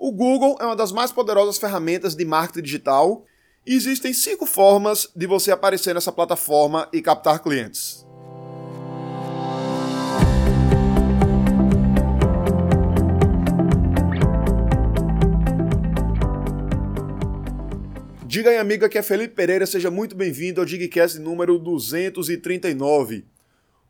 O Google é uma das mais poderosas ferramentas de marketing digital e existem cinco formas de você aparecer nessa plataforma e captar clientes. Diga aí, amiga, que é Felipe Pereira, seja muito bem-vindo ao Digcast número 239.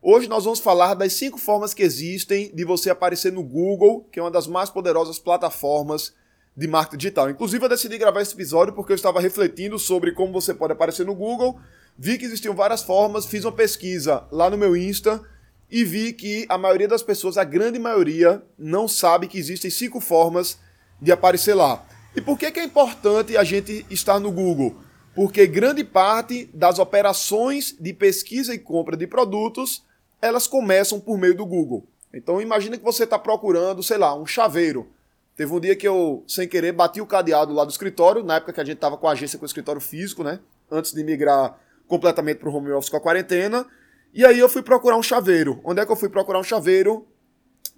Hoje nós vamos falar das cinco formas que existem de você aparecer no Google, que é uma das mais poderosas plataformas de marketing digital. Inclusive, eu decidi gravar esse episódio porque eu estava refletindo sobre como você pode aparecer no Google, vi que existiam várias formas, fiz uma pesquisa lá no meu Insta e vi que a maioria das pessoas, a grande maioria, não sabe que existem cinco formas de aparecer lá. E por que, é importante a gente estar no Google? Porque grande parte das operações de pesquisa e compra de produtos elas começam por meio do Google. Então imagina que você está procurando, sei lá, um chaveiro. Teve um dia que eu, sem querer, bati o cadeado lá do escritório, na época que a gente estava com a agência com o escritório físico, né? Antes de migrar completamente para o home office com a quarentena. E aí eu fui procurar um chaveiro. Onde é que eu fui procurar um chaveiro?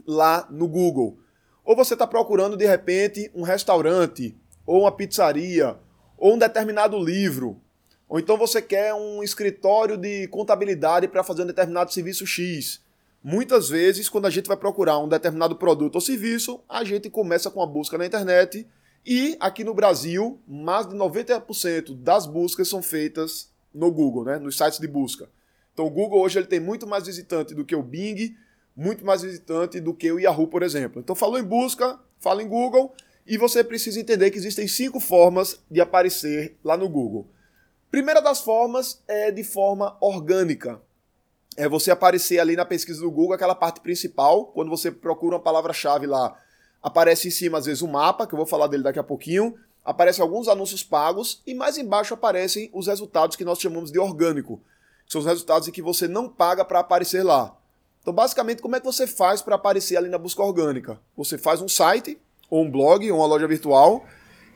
Lá no Google. Ou você está procurando, de repente, um restaurante, ou uma pizzaria, ou um determinado livro. Ou então você quer um escritório de contabilidade para fazer um determinado serviço X. Muitas vezes, quando a gente vai procurar um determinado produto ou serviço, a gente começa com a busca na internet e aqui no Brasil, mais de 90% das buscas são feitas no Google, né? nos sites de busca. Então o Google hoje ele tem muito mais visitante do que o Bing, muito mais visitante do que o Yahoo, por exemplo. Então falou em busca, fala em Google e você precisa entender que existem cinco formas de aparecer lá no Google. Primeira das formas é de forma orgânica. É você aparecer ali na pesquisa do Google, aquela parte principal, quando você procura uma palavra-chave lá, aparece em cima às vezes um mapa, que eu vou falar dele daqui a pouquinho, aparecem alguns anúncios pagos e mais embaixo aparecem os resultados que nós chamamos de orgânico, que são os resultados em que você não paga para aparecer lá. Então, basicamente, como é que você faz para aparecer ali na busca orgânica? Você faz um site, ou um blog, ou uma loja virtual,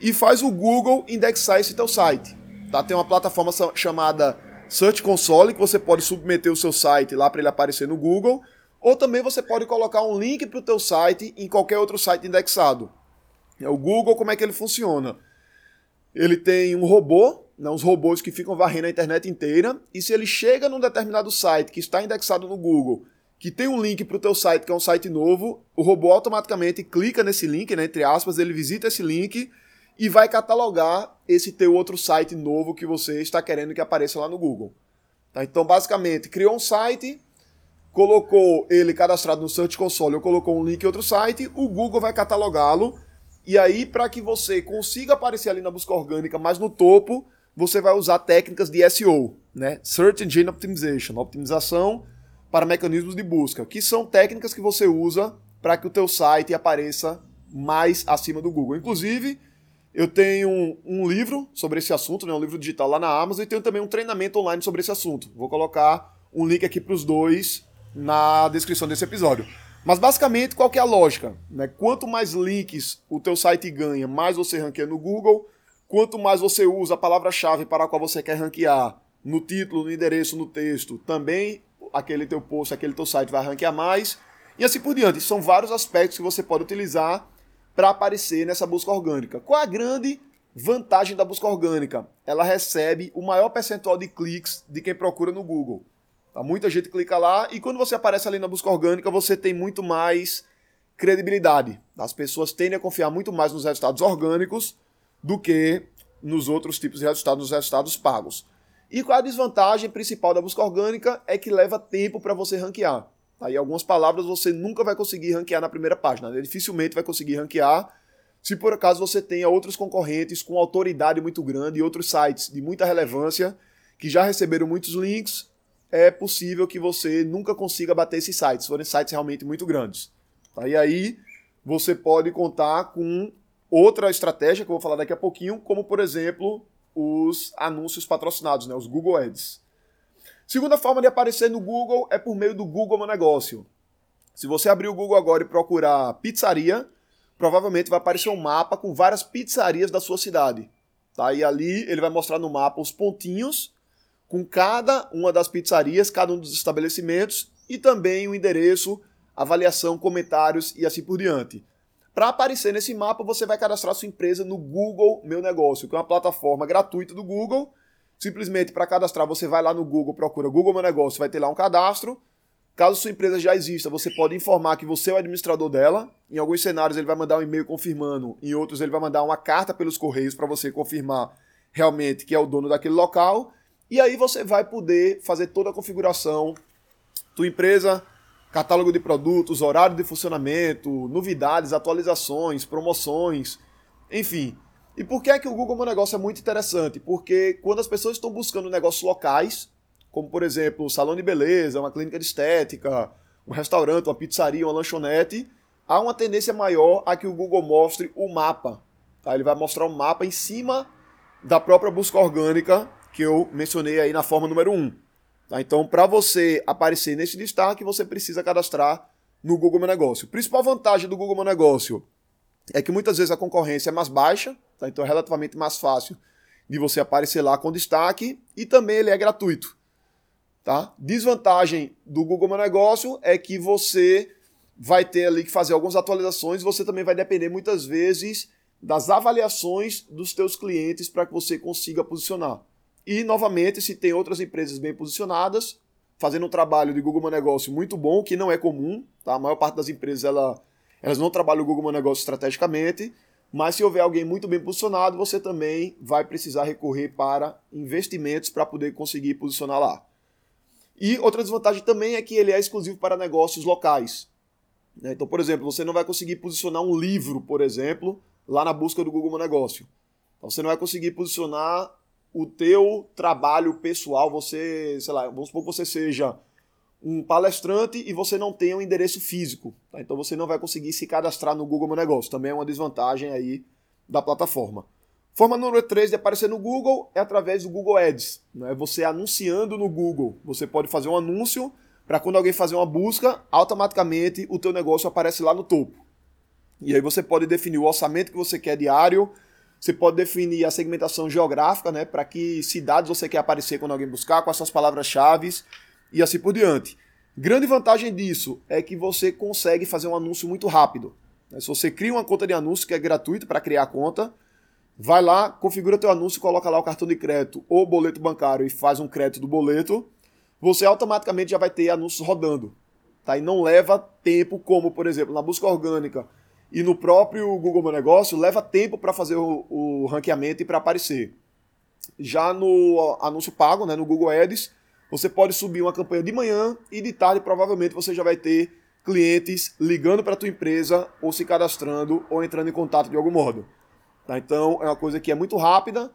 e faz o Google indexar esse teu site. Tá? Tem uma plataforma chamada Search Console que você pode submeter o seu site lá para ele aparecer no Google, ou também você pode colocar um link para o teu site em qualquer outro site indexado. É o Google, como é que ele funciona? Ele tem um robô, né, uns robôs que ficam varrendo a internet inteira, e se ele chega num determinado site que está indexado no Google, que tem um link para o teu site, que é um site novo, o robô automaticamente clica nesse link, né, entre aspas, ele visita esse link e vai catalogar esse teu outro site novo que você está querendo que apareça lá no Google. Tá? Então, basicamente, criou um site, colocou ele cadastrado no Search Console ou colocou um link em outro site, o Google vai catalogá-lo. E aí, para que você consiga aparecer ali na busca orgânica, mas no topo, você vai usar técnicas de SEO, né? Search Engine Optimization, optimização para mecanismos de busca, que são técnicas que você usa para que o teu site apareça mais acima do Google. Inclusive, eu tenho um, livro sobre esse assunto, né, um livro digital lá na Amazon, e tenho também um treinamento online sobre esse assunto. Vou colocar um link aqui para os dois na descrição desse episódio. Mas basicamente, qual que é a lógica? Né? Quanto mais links o teu site ganha, mais você ranqueia no Google. Quanto mais você usa a palavra-chave para a qual você quer ranquear no título, no endereço, no texto, também aquele teu post, aquele teu site vai ranquear mais. E assim por diante. São vários aspectos que você pode utilizar para aparecer nessa busca orgânica. Qual a grande vantagem da busca orgânica? Ela recebe o maior percentual de cliques de quem procura no Google. Tá? Muita gente clica lá e quando você aparece ali na busca orgânica, você tem muito mais credibilidade. As pessoas tendem a confiar muito mais nos resultados orgânicos do que nos outros tipos de resultados, nos resultados pagos. E qual a desvantagem principal da busca orgânica? É que leva tempo para você ranquear. Aí algumas palavras você nunca vai conseguir ranquear na primeira página. Né? Dificilmente vai conseguir ranquear se por acaso você tenha outros concorrentes com autoridade muito grande e outros sites de muita relevância que já receberam muitos links, é possível que você nunca consiga bater esses sites, forem sites realmente muito grandes. Tá? E aí você pode contar com outra estratégia que eu vou falar daqui a pouquinho, como por exemplo os anúncios patrocinados, né? os Google Ads. Segunda forma de aparecer no Google é por meio do Google Meu Negócio. Se você abrir o Google agora e procurar pizzaria, provavelmente vai aparecer um mapa com várias pizzarias da sua cidade. Tá? E ali ele vai mostrar no mapa os pontinhos com cada uma das pizzarias, cada um dos estabelecimentos e também o endereço, avaliação, comentários e assim por diante. Para aparecer nesse mapa, você vai cadastrar sua empresa no Google Meu Negócio, que é uma plataforma gratuita do Google. Simplesmente para cadastrar, você vai lá no Google, procura Google Meu Negócio, vai ter lá um cadastro. Caso sua empresa já exista, você pode informar que você é o administrador dela. Em alguns cenários ele vai mandar um e-mail confirmando, em outros ele vai mandar uma carta pelos correios para você confirmar realmente que é o dono daquele local. E aí você vai poder fazer toda a configuração, tua empresa, catálogo de produtos, horário de funcionamento, novidades, atualizações, promoções, enfim. E por que é que o Google Meu Negócio é muito interessante? Porque quando as pessoas estão buscando negócios locais, como por exemplo, um salão de beleza, uma clínica de estética, um restaurante, uma pizzaria, uma lanchonete, há uma tendência maior a que o Google mostre o mapa. Tá? Ele vai mostrar um mapa em cima da própria busca orgânica que eu mencionei aí na forma número 1. Tá? Então, para você aparecer nesse destaque, você precisa cadastrar no Google Meu Negócio. A principal vantagem do Google Meu Negócio é que muitas vezes a concorrência é mais baixa, tá? então é relativamente mais fácil de você aparecer lá com destaque e também ele é gratuito. Tá? Desvantagem do Google Meu Negócio é que você vai ter ali que fazer algumas atualizações, você também vai depender muitas vezes das avaliações dos teus clientes para que você consiga posicionar. E novamente, se tem outras empresas bem posicionadas, fazendo um trabalho de Google Meu Negócio muito bom, que não é comum, tá? A maior parte das empresas ela, elas não trabalham o Google Meu Negócio estrategicamente, mas se houver alguém muito bem posicionado, você também vai precisar recorrer para investimentos para poder conseguir posicionar lá. E outra desvantagem também é que ele é exclusivo para negócios locais. Né? Então, por exemplo, você não vai conseguir posicionar um livro, por exemplo, lá na busca do Google Meu Negócio. Então, você não vai conseguir posicionar o teu trabalho pessoal, você, sei lá, vamos supor que você seja um palestrante e você não tenha um endereço físico. Tá? Então você não vai conseguir se cadastrar no Google Meu Negócio. Também é uma desvantagem aí da plataforma. Forma número 3 de aparecer no Google é através do Google Ads. Né? Você anunciando no Google. Você pode fazer um anúncio para quando alguém fazer uma busca, automaticamente o teu negócio aparece lá no topo. E aí você pode definir o orçamento que você quer diário, você pode definir a segmentação geográfica, né, para que cidades você quer aparecer quando alguém buscar, com as palavras-chave e assim por diante. Grande vantagem disso é que você consegue fazer um anúncio muito rápido. Se você cria uma conta de anúncio que é gratuito para criar a conta, Vai lá, configura teu anúncio, coloca lá o cartão de crédito ou boleto bancário e faz um crédito do boleto, você automaticamente já vai ter anúncios rodando. Tá? E não leva tempo, como, por exemplo, na busca orgânica e no próprio Google Meu Negócio, leva tempo para fazer o, o ranqueamento e para aparecer. Já no anúncio pago, né, no Google Ads, você pode subir uma campanha de manhã e de tarde provavelmente você já vai ter clientes ligando para a tua empresa ou se cadastrando ou entrando em contato de algum modo. Tá? Então é uma coisa que é muito rápida.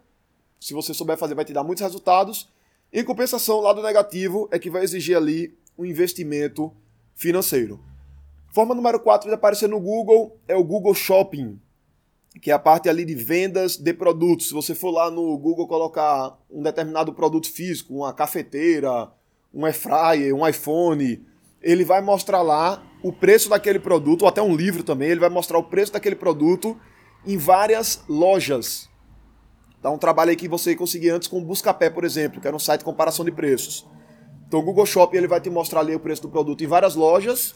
Se você souber fazer, vai te dar muitos resultados. Em compensação, o lado negativo é que vai exigir ali um investimento financeiro. Forma número 4 de aparecer no Google é o Google Shopping, que é a parte ali de vendas de produtos. Se você for lá no Google colocar um determinado produto físico, uma cafeteira, um air fryer, um iPhone, ele vai mostrar lá o preço daquele produto, ou até um livro também, ele vai mostrar o preço daquele produto em várias lojas. Dá um trabalho aí que você conseguia antes com o Buscapé, por exemplo, que era um site de comparação de preços. Então o Google Shopping ele vai te mostrar ali o preço do produto em várias lojas.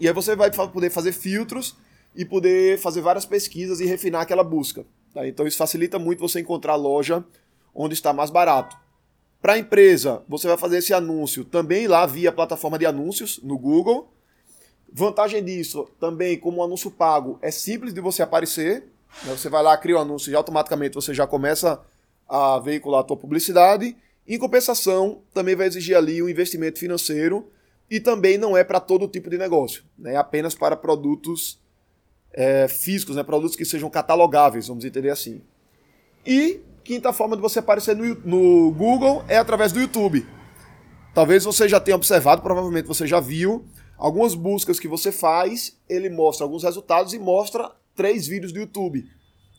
E aí você vai poder fazer filtros e poder fazer várias pesquisas e refinar aquela busca. Tá? Então isso facilita muito você encontrar loja onde está mais barato. Para a empresa, você vai fazer esse anúncio também lá via plataforma de anúncios no Google. Vantagem disso, também como anúncio pago, é simples de você aparecer. Né? Você vai lá, cria o um anúncio e automaticamente você já começa a veicular a tua publicidade. Em compensação, também vai exigir ali um investimento financeiro e também não é para todo tipo de negócio, né? é apenas para produtos é, físicos, né? produtos que sejam catalogáveis, vamos entender assim. E quinta forma de você aparecer no, no Google é através do YouTube. Talvez você já tenha observado, provavelmente você já viu, Algumas buscas que você faz, ele mostra alguns resultados e mostra três vídeos do YouTube.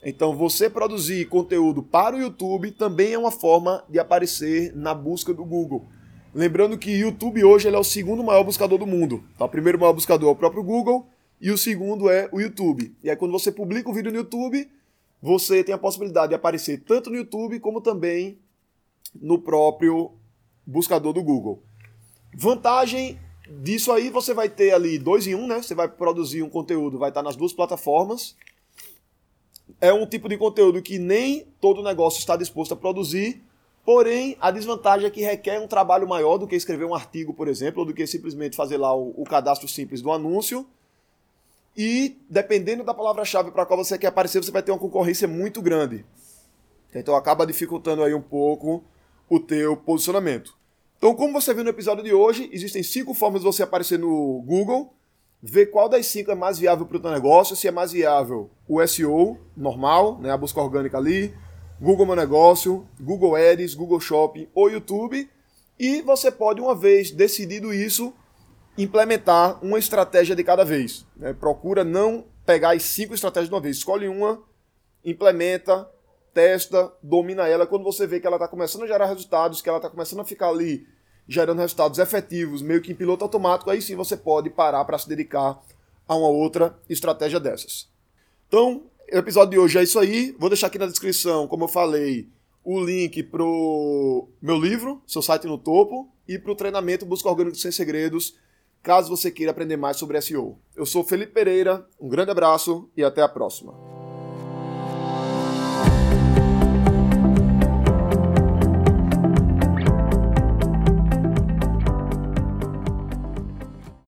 Então, você produzir conteúdo para o YouTube também é uma forma de aparecer na busca do Google. Lembrando que o YouTube hoje é o segundo maior buscador do mundo. Tá? O primeiro maior buscador é o próprio Google e o segundo é o YouTube. E aí, quando você publica um vídeo no YouTube, você tem a possibilidade de aparecer tanto no YouTube como também no próprio buscador do Google. Vantagem Disso aí você vai ter ali dois em um, né? Você vai produzir um conteúdo, vai estar nas duas plataformas. É um tipo de conteúdo que nem todo negócio está disposto a produzir, porém a desvantagem é que requer um trabalho maior do que escrever um artigo, por exemplo, ou do que simplesmente fazer lá o, o cadastro simples do anúncio. E dependendo da palavra-chave para qual você quer aparecer, você vai ter uma concorrência muito grande. Então acaba dificultando aí um pouco o teu posicionamento. Então, como você viu no episódio de hoje, existem cinco formas de você aparecer no Google, ver qual das cinco é mais viável para o teu negócio, se é mais viável o SEO normal, né, a busca orgânica ali, Google Meu Negócio, Google Ads, Google Shopping ou YouTube, e você pode, uma vez decidido isso, implementar uma estratégia de cada vez. Né? Procura não pegar as cinco estratégias de uma vez, escolhe uma, implementa, testa, domina ela. Quando você vê que ela está começando a gerar resultados, que ela está começando a ficar ali gerando resultados efetivos, meio que em piloto automático, aí sim você pode parar para se dedicar a uma outra estratégia dessas. Então, o episódio de hoje é isso aí. Vou deixar aqui na descrição, como eu falei, o link pro meu livro, seu site no topo, e pro treinamento Busca Orgânico Sem Segredos, caso você queira aprender mais sobre SEO. Eu sou Felipe Pereira, um grande abraço e até a próxima.